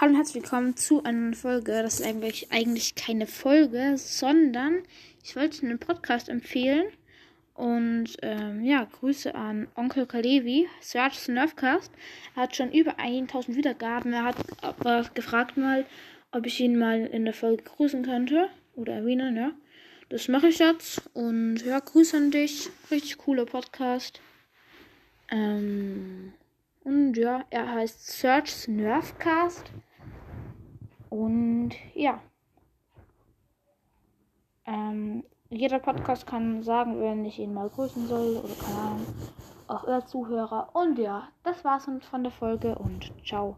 Hallo und herzlich willkommen zu einer Folge. Das ist eigentlich, eigentlich keine Folge, sondern ich wollte einen Podcast empfehlen. Und ähm, ja, Grüße an Onkel Kalevi, Search Nerfcast. Er hat schon über 1000 Wiedergaben. Er hat aber gefragt mal, ob ich ihn mal in der Folge grüßen könnte. Oder erwähnen, ja. Das mache ich jetzt. Und ja, Grüße an dich. Richtig cooler Podcast. Ähm, und ja, er heißt Search Nerfcast. Und ja. Ähm, jeder Podcast kann sagen, wenn ich ihn mal grüßen soll oder keine Ahnung. Auch euer Zuhörer. Und ja, das war's von der Folge und ciao.